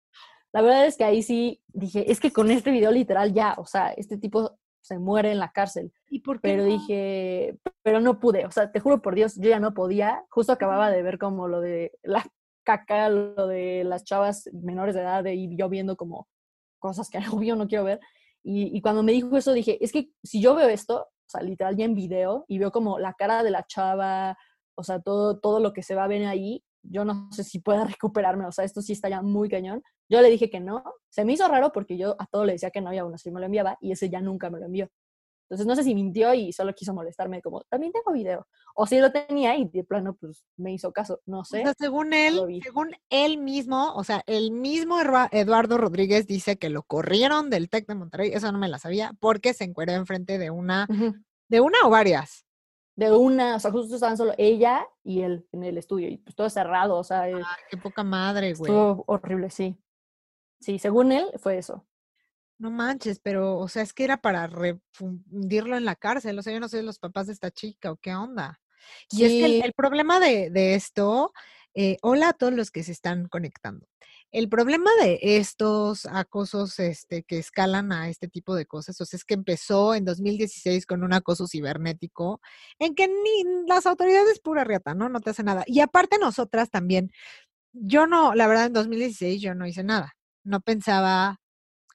La verdad es que ahí sí dije, es que con este video literal ya, o sea, este tipo se muere en la cárcel. ¿Y por Pero dije, pero no pude, o sea, te juro por Dios, yo ya no podía. Justo acababa de ver como lo de la caca, lo de las chavas menores de edad y yo viendo como cosas que obvio no quiero ver. Y, y, cuando me dijo eso dije, es que si yo veo esto, o sea, literal ya en video y veo como la cara de la chava, o sea, todo, todo lo que se va a ver ahí, yo no sé si pueda recuperarme, o sea, esto sí está ya muy cañón. Yo le dije que no, se me hizo raro porque yo a todo le decía que no y aún así me lo enviaba y ese ya nunca me lo envió. Entonces no sé si mintió y solo quiso molestarme como, también tengo video. O si lo tenía y de plano pues me hizo caso, no sé. O sea, según él, según él mismo, o sea, el mismo Eduardo Rodríguez dice que lo corrieron del TEC de Monterrey, eso no me la sabía, porque se encueró enfrente de una, de una o varias de una, o sea, justo estaban solo ella y él en el estudio, y pues todo cerrado, o sea. qué poca madre, güey. Estuvo horrible, sí. Sí, según él fue eso. No manches, pero, o sea, es que era para refundirlo en la cárcel, o sea, yo no sé los papás de esta chica o qué onda. Y es que el, problema de, de esto, eh, hola a todos los que se están conectando. El problema de estos acosos este, que escalan a este tipo de cosas, o sea, es que empezó en 2016 con un acoso cibernético en que ni las autoridades pura riata, ¿no? No te hace nada. Y aparte nosotras también, yo no, la verdad en 2016 yo no hice nada. No pensaba,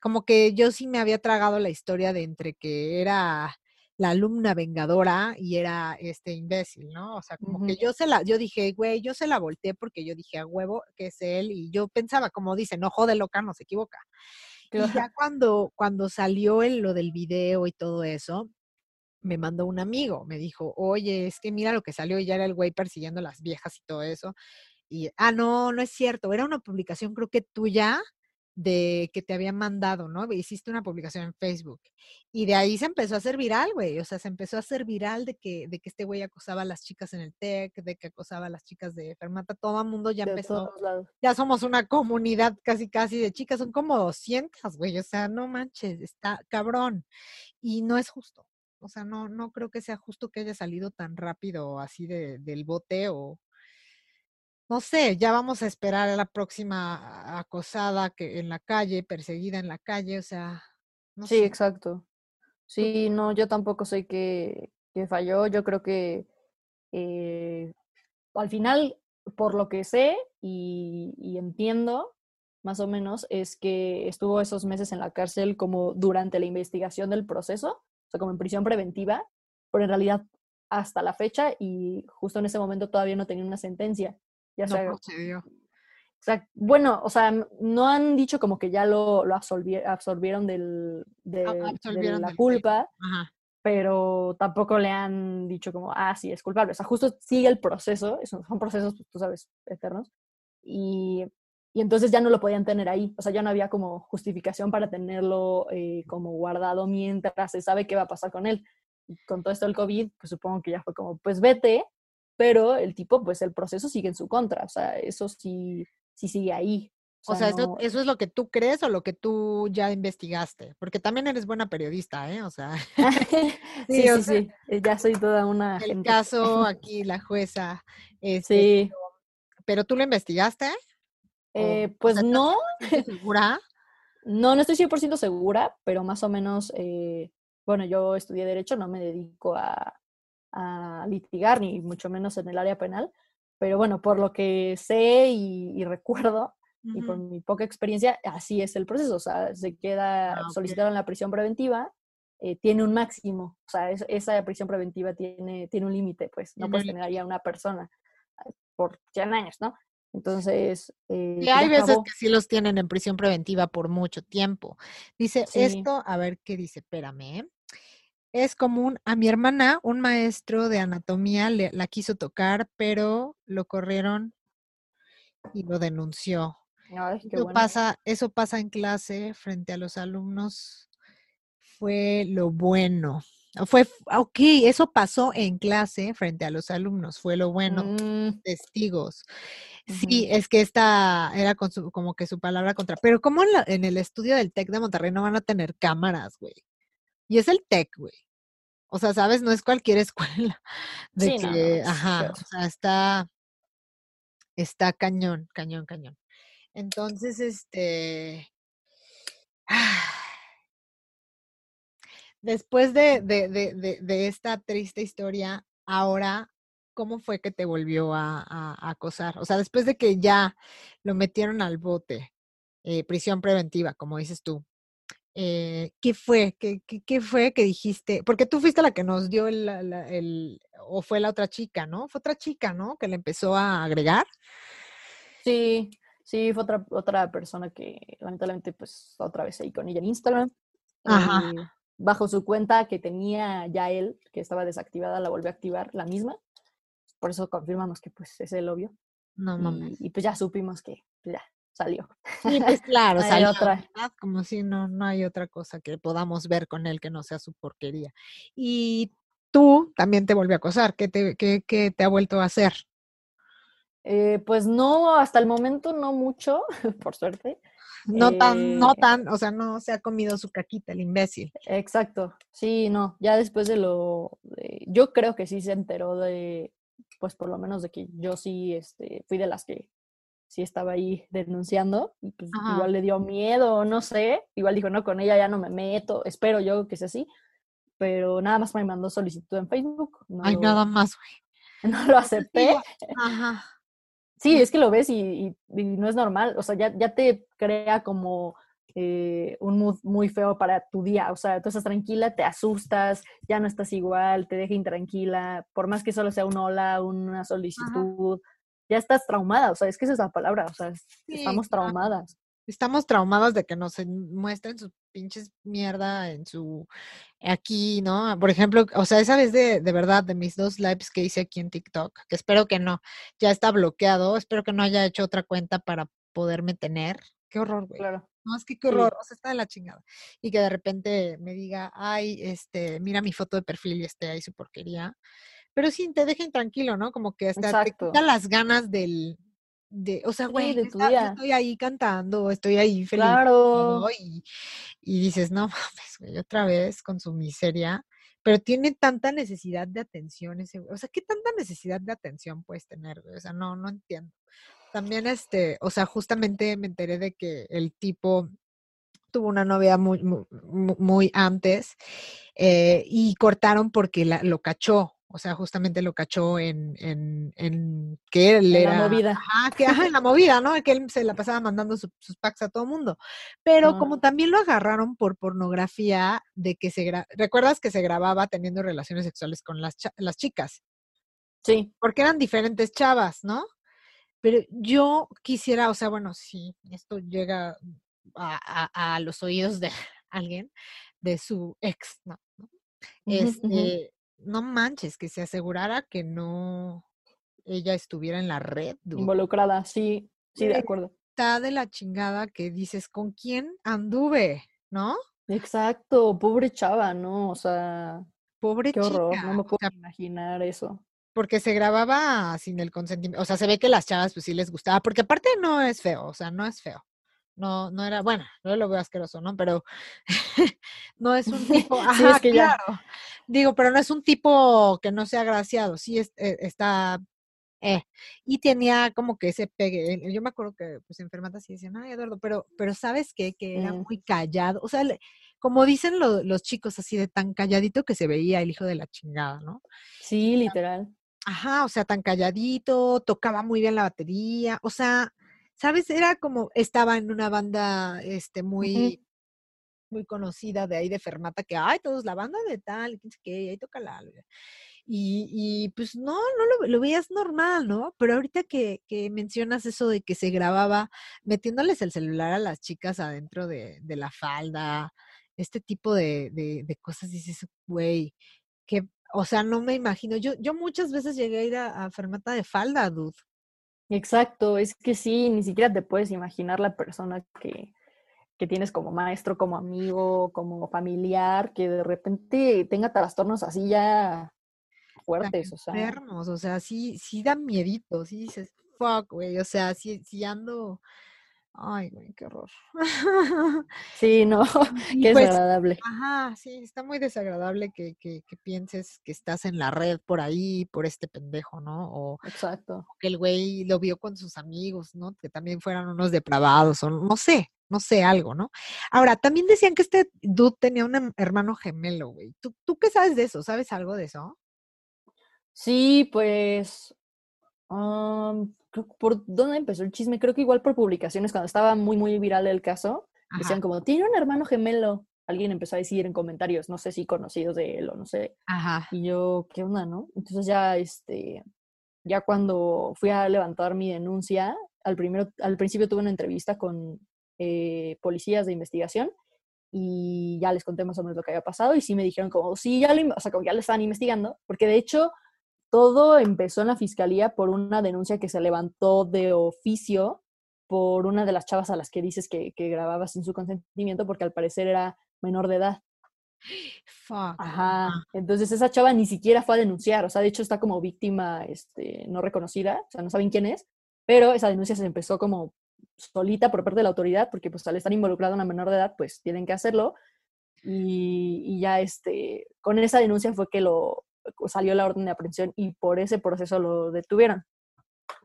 como que yo sí me había tragado la historia de entre que era la alumna vengadora y era este imbécil, ¿no? O sea, como que yo se la, yo dije, güey, yo se la volteé porque yo dije a huevo que es él y yo pensaba, como dice, no jode loca, no se equivoca. Y ya cuando, cuando salió el, lo del video y todo eso, me mandó un amigo, me dijo, oye, es que mira lo que salió y ya era el güey persiguiendo a las viejas y todo eso. Y, ah, no, no es cierto, era una publicación creo que tuya de que te habían mandado, ¿no? Hiciste una publicación en Facebook. Y de ahí se empezó a hacer viral, güey. O sea, se empezó a hacer viral de que, de que este güey acosaba a las chicas en el TEC, de que acosaba a las chicas de Fermata. Todo el mundo ya empezó. Ya somos una comunidad casi, casi de chicas. Son como 200, güey. O sea, no manches, está cabrón. Y no es justo. O sea, no, no creo que sea justo que haya salido tan rápido así de, del bote o, no sé, ya vamos a esperar a la próxima acosada que en la calle, perseguida en la calle, o sea. No sí, exacto. Sí, no, yo tampoco sé que, falló. Yo creo que eh, al final, por lo que sé y, y, entiendo, más o menos, es que estuvo esos meses en la cárcel como durante la investigación del proceso, o sea, como en prisión preventiva, pero en realidad hasta la fecha y justo en ese momento todavía no tenía una sentencia. Ya sea, bueno, o sea, no han dicho como que ya lo, lo absorbieron del, de, la culpa, pero tampoco le han dicho como, ah, sí, es culpable. O sea, justo sigue el proceso, son, procesos, pues, tú sabes, eternos, y, y, entonces ya no lo podían tener ahí. O sea, ya no había como justificación para tenerlo eh, como guardado mientras se sabe qué va a pasar con él. con todo esto del COVID, pues supongo que ya fue como, pues vete, pero el tipo, pues el proceso sigue en su contra, o sea, eso sí, sí sigue ahí. O sea, eso, eso, es lo que tú crees o lo que tú ya investigaste, porque también eres buena periodista, ¿eh? O sea. sí, sí, sí, eh, ya soy toda una. El caso aquí, la jueza. Este, sí. Pero, tú lo investigaste? Eh, pues no. ¿Segura? no, no estoy 100% segura, pero más o menos, eh, bueno, yo estudié Derecho, no me dedico a, a litigar, ni mucho menos en el área penal, pero bueno, por lo que sé y, recuerdo, y por mi poca experiencia, así es el proceso. O sea, se queda, Ah, ok. solicitaron la prisión preventiva, eh, tiene un máximo. O sea, es- esa prisión preventiva tiene, tiene un límite, pues. No puedes tener ahí a una persona por 100 años, ¿no? Entonces, eh, Y hay veces acabó. que sí los tienen en prisión preventiva por mucho tiempo. Dice, Sí. esto, a ver qué dice, espérame. Es común, a mi hermana, un maestro de anatomía le- la quiso tocar, pero lo corrieron y lo denunció. Ay, Eso bueno. pasa, eso pasa en clase frente a los alumnos. Fue lo bueno. Fue, ok, eso pasó en clase frente a los alumnos, fue lo bueno. Mm, Testigos. Sí, es que esta era con su, como que su palabra contra. Pero ¿cómo en, la- en el estudio del TEC de Monterrey no van a tener cámaras, güey? Y es el TEC, güey. O sea, ¿sabes? No es cualquier escuela. De Sí, no, no, que, ajá, o sea, está, está cañón, cañón, cañón. Entonces, este, después de, de, de, de, de esta triste historia, ahora, ¿cómo fue que te volvió a, a- a acosar? O sea, después de que ya lo metieron al bote, eh, prisión preventiva, como dices tú, eh, ¿qué fue? ¿Qué, qué, qué fue que dijiste? Porque tú fuiste la que nos dio el, la- el- o fue la otra chica, ¿no? Fue otra chica, ¿no? Que le empezó a agregar. Sí, sí, fue otra, otra persona que lamentablemente, pues, otra vez ahí con ella en Instagram. Ajá. eh, bajo su cuenta que tenía ya él, que estaba desactivada, la volvió a activar, la misma. Por eso confirmamos que, pues, es el obvio. No mames. Y, y, pues ya supimos que pues, ya salió. Sí, pues claro, No salió, otra. ¿verdad? Como si no, no hay otra cosa que podamos ver con él que no sea su porquería. Y tú también te volvió a acosar. ¿Qué te, qué, qué te ha vuelto a hacer? Eh, pues no, hasta el momento no mucho, por suerte. No tan, no Eh, tan, o sea, no se ha comido su caquita el imbécil. Exacto, sí, no, ya después de lo, de- yo creo que sí se enteró de, pues por lo menos de que yo sí, este, fui de las que sí estaba ahí denunciando, y pues Ajá. igual le dio miedo, no sé, igual dijo, no, con ella ya no me meto, espero yo que sea así, pero nada más me mandó solicitud en Facebook, no, Ay, lo, nada más, güey. no lo acepté, Ajá. Sí, es que lo ves y, y- y no es normal, o sea, ya, ya te crea como eh, un mood muy feo para tu día, o sea, tú estás tranquila, te asustas, ya no estás igual, te deja intranquila, por más que solo sea un hola, una solicitud, ya estás traumada, o sea, es que esa es la palabra, o sea, Sí, estamos traumadas. Estamos traumados de que nos en- muestren sus pinches mierda en su aquí, ¿no? Por ejemplo, o sea, esa vez de, de verdad, de mis dos lives que hice aquí en TikTok, que espero que no, ya está bloqueado, espero que no haya hecho otra cuenta para poderme tener. Qué horror, güey. Claro. No, es que qué horror, o sea, está de la chingada. Y que de repente me diga, ay, este, mira mi foto de perfil y esté ahí su porquería. Pero sí, te deja intranquilo, ¿no? Como que hasta te quita las ganas del, de, o sea, Sí, güey, día. estoy ahí cantando, estoy ahí feliz. Claro. todo, Y, y dices, no mames, güey, otra vez con su miseria. Pero tiene tanta necesidad de atención ese, güey. O sea, ¿qué tanta necesidad de atención puedes tener, güey? O sea, no, no entiendo. También, este, o sea, justamente me enteré de que el tipo tuvo una novia muy, muy, mu- muy antes eh, y cortaron porque la- lo cachó. O sea, justamente lo cachó en, en, en que él En la era. movida. Ajá, que, ajá, en la movida, ¿no? Que él se la pasaba mandando su- sus packs a todo mundo. Pero como también lo agarraron por pornografía de que se gra- ¿Recuerdas que se grababa teniendo relaciones sexuales con las, cha- las chicas? Sí, Porque eran diferentes chavas, ¿no? Pero yo quisiera, o sea, bueno, si esto llega a, a- a los oídos de alguien, de su ex, ¿no? Este, no manches, que se asegurara que no ella estuviera en la red, dude. involucrada, sí, sí, de acuerdo. Está de la chingada que dices, ¿con quién anduve? ¿No? Exacto, pobre chava, ¿no? O sea, Pobre qué horror, chica. no me o puedo sea, imaginar eso. porque se grababa sin el consentimiento. O sea, se ve que las chavas pues sí les gustaba, porque aparte no es feo, o sea, no es feo. No, no era, bueno, yo lo veo asqueroso, ¿no? Pero no es un tipo, Sí, ajá, es que ya. claro. Digo, pero no es un tipo que no sea agraciado, sí es- eh, está, eh, y tenía como que ese pegue. Yo me acuerdo que pues enfermatas sí decían, ay, Eduardo, pero, pero ¿sabes qué? Que era muy callado. O sea, le- como dicen lo- los chicos así de tan calladito que se veía el hijo de la chingada, ¿no? Sí, literal. Ajá, o sea, tan calladito, tocaba muy bien la batería, o sea, ¿sabes? Era como, estaba en una banda, este, muy, muy conocida de ahí de Fermata, que, ay, todos la banda de tal, que ahí toca la... Y, y, pues no, no lo, lo, veías normal, ¿no? Pero ahorita que, que, mencionas eso de que se grababa metiéndoles el celular a las chicas adentro de, de la falda, este tipo de, de, de cosas, dices, güey, que, o sea, no me imagino. Yo, yo muchas veces llegué a ir a, a Fermata de falda, dude. Exacto, es que sí, ni siquiera te puedes imaginar la persona que, que tienes como maestro, como amigo, como familiar, que de repente tenga trastornos así ya fuertes, o sea. Enfermos, o sea, sí, sí dan miedito, sí dices, fuck, güey, o sea, sí, sí ando, ay, güey, qué horror. Sí, no, qué pues, desagradable. Ajá, sí, está muy desagradable que, que, que, pienses que estás en la red por ahí, por este pendejo, ¿no? O Exacto. que el güey lo vio con sus amigos, ¿no? Que también fueran unos depravados, o no sé, no sé, algo, ¿no? Ahora, también decían que este dude tenía un hermano gemelo, güey. ¿Tú, ¿Tú qué sabes de eso? ¿Sabes algo de eso? Sí, pues, um, ¿por dónde empezó el chisme? Creo que igual por publicaciones, cuando estaba muy, muy viral el caso, Ajá. decían como, tiene un hermano gemelo. Alguien empezó a decir en comentarios, no sé si conocidos de él o no sé. Ajá. Y yo, ¿qué onda, no? Entonces ya, este, ya cuando fui a levantar mi denuncia, al, primero, al principio tuve una entrevista con eh, policías de investigación y ya les conté más o menos lo que había pasado y sí me dijeron como, sí, ya lo, o sea, como ya lo estaban investigando, porque de hecho todo empezó en la fiscalía por una denuncia que se levantó de oficio por una de las chavas a las que dices que, que grababa sin su consentimiento porque al parecer era menor de edad. Fuck. Ajá. Entonces esa chava ni siquiera fue a denunciar, o sea, de hecho está como víctima este, no reconocida, o sea, no saben quién es, pero esa denuncia se empezó como solita por parte de la autoridad, porque pues al estar involucrada una menor de edad, pues tienen que hacerlo. Y, y ya este, con esa denuncia fue que lo salió la orden de aprehensión y por ese proceso lo detuvieron.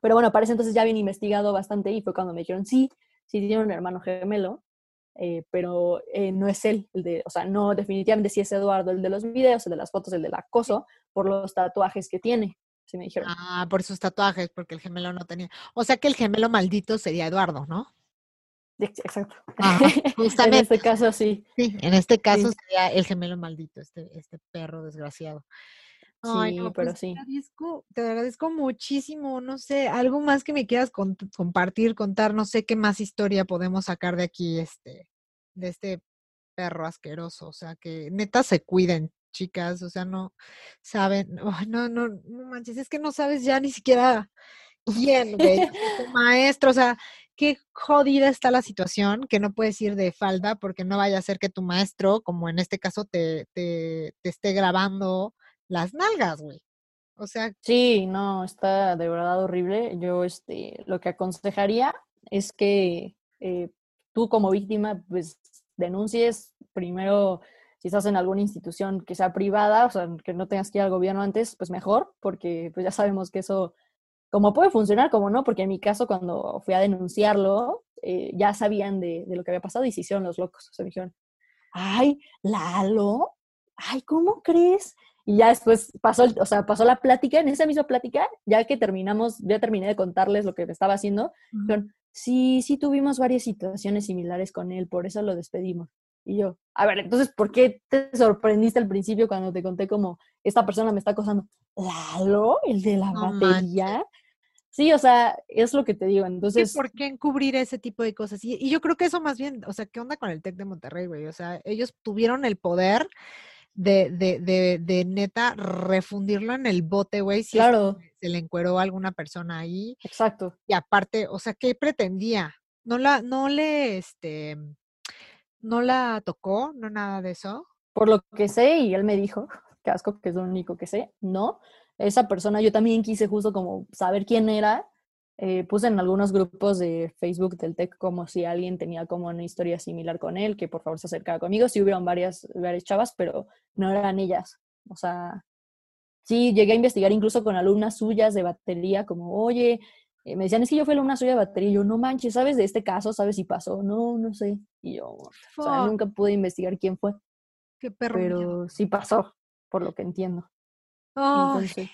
Pero bueno, parece entonces ya habían investigado bastante y fue cuando me dijeron, sí, sí tiene un hermano gemelo, eh, pero eh, no es él, el de, o sea, no, definitivamente sí es Eduardo, el de los videos, el de las fotos, el del acoso, por los tatuajes que tiene. Sí me dijeron. Ah, por sus tatuajes, porque el gemelo no tenía. O sea que el gemelo maldito sería Eduardo, ¿no? Exacto. Ajá, justamente. en este caso sí. Sí, en este caso sí. sería el gemelo maldito, este, este perro desgraciado. Ay, no, pero pues sí. Te agradezco, te agradezco muchísimo, no sé, algo más que me quieras con, compartir, contar, no sé qué más historia podemos sacar de aquí, este, de este perro asqueroso, o sea, que neta se cuiden, chicas, o sea, no saben, oh, no, no, no manches, es que no sabes ya ni siquiera quién, güey, tu maestro, o sea, qué jodida está la situación, que no puedes ir de falda porque no vaya a ser que tu maestro, como en este caso, te, te, te esté grabando las nalgas, güey. O sea. Sí, no, está de verdad horrible. Yo, este, lo que aconsejaría es que eh, tú como víctima, pues, denuncies primero si estás en alguna institución que sea privada, o sea, que no tengas que ir al gobierno antes, pues mejor, porque pues ya sabemos que eso, como puede funcionar, como no, porque en mi caso cuando fui a denunciarlo, eh, ya sabían de, lo que había pasado y se hicieron los locos. O sea, me dijeron, ay, Lalo, ay, ¿cómo crees? Y ya después pasó, o sea, pasó la plática, en esa misma plática, ya que terminamos, ya terminé de contarles lo que estaba haciendo, uh -huh. dijeron, sí, sí tuvimos varias situaciones similares con él, por eso lo despedimos. Y yo, a ver, entonces, ¿por qué te sorprendiste al principio cuando te conté como esta persona me está acosando? ¿Lalo? ¿El de la No batería? manches. Sí, o sea, es lo que te digo. ¿Qué, Entonces, ¿Por qué encubrir ese tipo de cosas? Y, y yo creo que eso más bien, o sea, ¿qué onda con el TEC de Monterrey, güey? O sea, ellos tuvieron el poder de, de, de, de neta refundirlo en el bote, güey, si claro, se le encueró a alguna persona ahí. exacto. Y aparte, o sea, ¿qué pretendía? No la, no le, este, no la tocó, no nada de eso. Por lo que sé, y él me dijo, que asco, que es lo único que sé, no. Esa persona, yo también quise justo como saber quién era. Eh, puse en algunos grupos de Facebook del TEC como si alguien tenía como una historia similar con él, que por favor se acercara conmigo. Sí hubieron varias, varias chavas, pero no eran ellas. O sea, sí llegué a investigar incluso con alumnas suyas de batería, como, oye, eh, me decían, es que yo fui alumna suya de batería. Y yo, no manches, ¿sabes de este caso? ¿Sabes si pasó? No, no sé. Y yo, o sea, Fuck, nunca pude investigar quién fue, qué perro pero sí pasó, por lo que entiendo.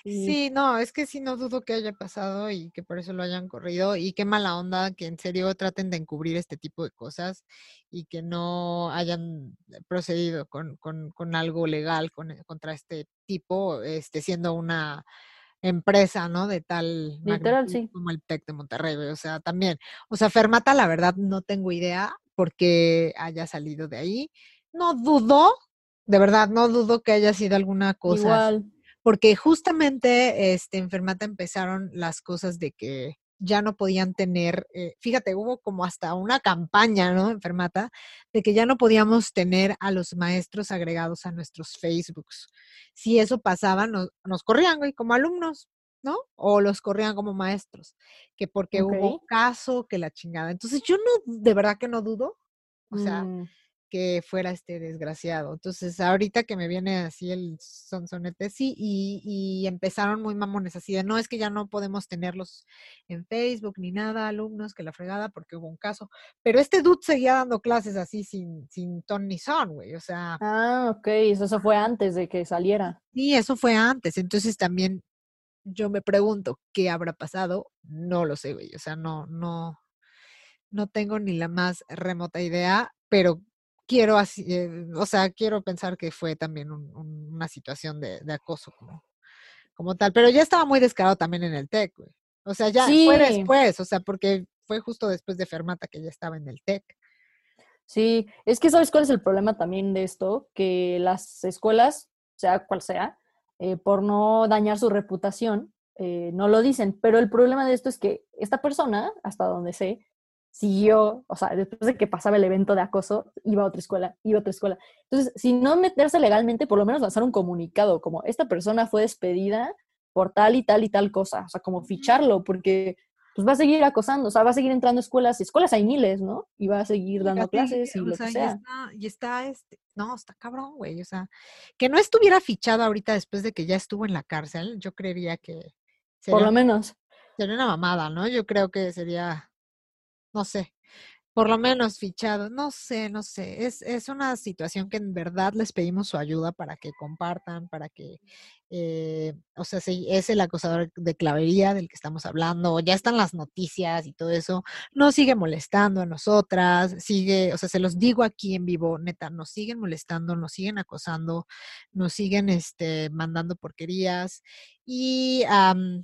Sí. no, es que sí no dudo que haya pasado y que por eso lo hayan corrido y qué mala onda que en serio traten de encubrir este tipo de cosas y que no hayan procedido con, con, con algo legal con, contra este tipo, este siendo una empresa, ¿no? De tal Literal, sí. como el TEC de Monterrey, o sea, también, o sea, Fermata, la verdad, no tengo idea por qué haya salido de ahí. No dudo, de verdad, no dudo que haya sido alguna cosa. Igual. Porque justamente este, en Fermata empezaron las cosas de que ya no podían tener, eh, fíjate, hubo como hasta una campaña, ¿no? En Fermata, de que ya no podíamos tener a los maestros agregados a nuestros Facebooks. Si eso pasaba, nos, nos corrían, güey, como alumnos, ¿no? O los corrían como maestros, que porque hubo caso, que la chingada. Entonces yo no, de verdad que no dudo, o sea, mm que fuera este desgraciado. Entonces, ahorita que me viene así el sonsonete, sí, y, y, empezaron muy mamones así de, no, es que ya no podemos tenerlos en Facebook ni nada, alumnos, que la fregada, porque hubo un caso. Pero este dude seguía dando clases así sin, sin ton ni son, güey, o sea. Ah, ok, eso, fue antes de que saliera. Sí, eso fue antes. Entonces también yo me pregunto, ¿qué habrá pasado? No lo sé, güey, o sea, no, no, no tengo ni la más remota idea, pero quiero así, eh, o sea, quiero pensar que fue también una situación de, acoso como, como tal, pero ya estaba muy descarado también en el TEC, güey. O sea, ya fue después, o sea, porque fue justo después de Fermata que ya estaba en el TEC. Sí, es que sabes cuál es el problema también de esto, que las escuelas, sea cual sea, eh, por no dañar su reputación, eh, no lo dicen, pero el problema de esto es que esta persona, hasta donde sé, siguió, o sea, después de que pasaba el evento de acoso, iba a otra escuela, iba a otra escuela. Entonces, si no meterse legalmente, por lo menos lanzar un comunicado, como esta persona fue despedida por tal y tal y tal cosa, o sea, como ficharlo, porque pues va a seguir acosando, o sea, va a seguir entrando a escuelas, y escuelas hay miles, ¿no? Y va a seguir dando clases y lo que sea. Y está, este, no, está cabrón, güey, o sea, que no estuviera fichado ahorita después de que ya estuvo en la cárcel, yo creería que... por lo menos. Sería una mamada, ¿no? Yo creo que sería no sé, por lo menos fichado, no sé, no sé, es, es una situación que en verdad les pedimos su ayuda para que compartan, para que eh, o sea, si es el acosador de clavería del que estamos hablando, ya están las noticias y todo eso, no sigue molestando a nosotras, sigue, o sea, se los digo aquí en vivo, neta, nos siguen molestando, nos siguen acosando, nos siguen este, mandando porquerías y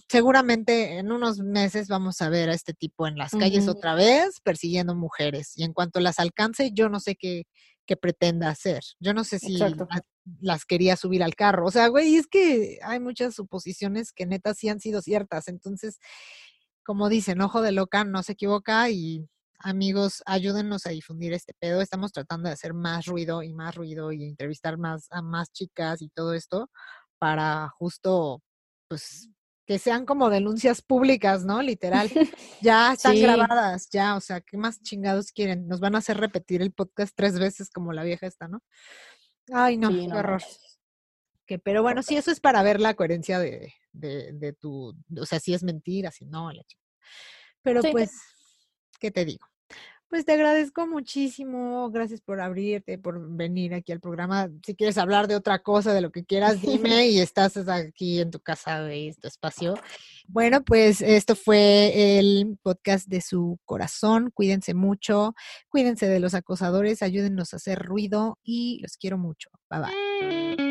seguramente en unos meses vamos a ver a este tipo en las calles otra vez persiguiendo mujeres y en cuanto las alcance, yo no sé qué, qué pretenda hacer. Yo no sé si las quería subir al carro. O sea, güey, es que hay muchas suposiciones que neta sí han sido ciertas. Entonces, como dicen, ojo de loca no se equivoca y amigos, ayúdennos a difundir este pedo. Estamos tratando de hacer más ruido y más ruido y entrevistar más a más chicas y todo esto para justo, pues, que sean como denuncias públicas, ¿no? Literal. Ya están grabadas, ya, o sea, ¿qué más chingados quieren? Nos van a hacer repetir el podcast tres veces como la vieja esta, ¿no? Ay, no, qué horror. Que, pero bueno, sí, eso es para ver la coherencia de, de, de tu, o sea, si es mentira, si no, la chica. Pero pues, ¿qué te digo? Pues te agradezco muchísimo, gracias por abrirte, por venir aquí al programa. Si quieres hablar de otra cosa, de lo que quieras, dime y estás aquí en tu casa, de tu espacio. Bueno, pues esto fue el podcast de su corazón. Cuídense mucho, cuídense de los acosadores, ayúdennos a hacer ruido y los quiero mucho. Bye bye.